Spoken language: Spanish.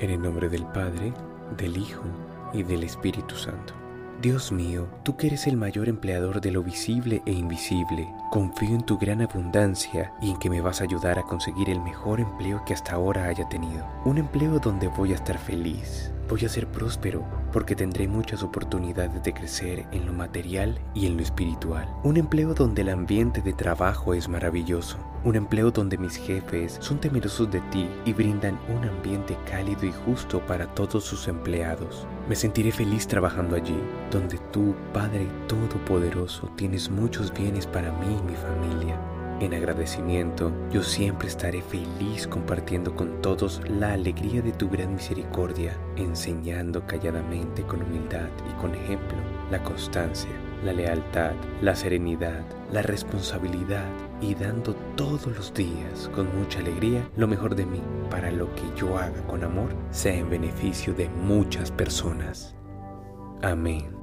En el nombre del Padre, del Hijo y del Espíritu Santo. Dios mío, tú que eres el mayor empleador de lo visible e invisible, confío en tu gran abundancia y en que me vas a ayudar a conseguir el mejor empleo que hasta ahora haya tenido. Un empleo donde voy a estar feliz, voy a ser próspero, porque tendré muchas oportunidades de crecer en lo material y en lo espiritual. Un empleo donde el ambiente de trabajo es maravilloso un empleo donde mis jefes son temerosos de ti y brindan un ambiente cálido y justo para todos sus empleados. Me sentiré feliz trabajando allí, donde tú, Padre Todopoderoso, tienes muchos bienes para mí y mi familia. En agradecimiento, yo siempre estaré feliz compartiendo con todos la alegría de tu gran misericordia, enseñando calladamente con humildad y con ejemplo la constancia la lealtad, la serenidad, la responsabilidad y dando todos los días con mucha alegría lo mejor de mí para lo que yo haga con amor sea en beneficio de muchas personas. Amén.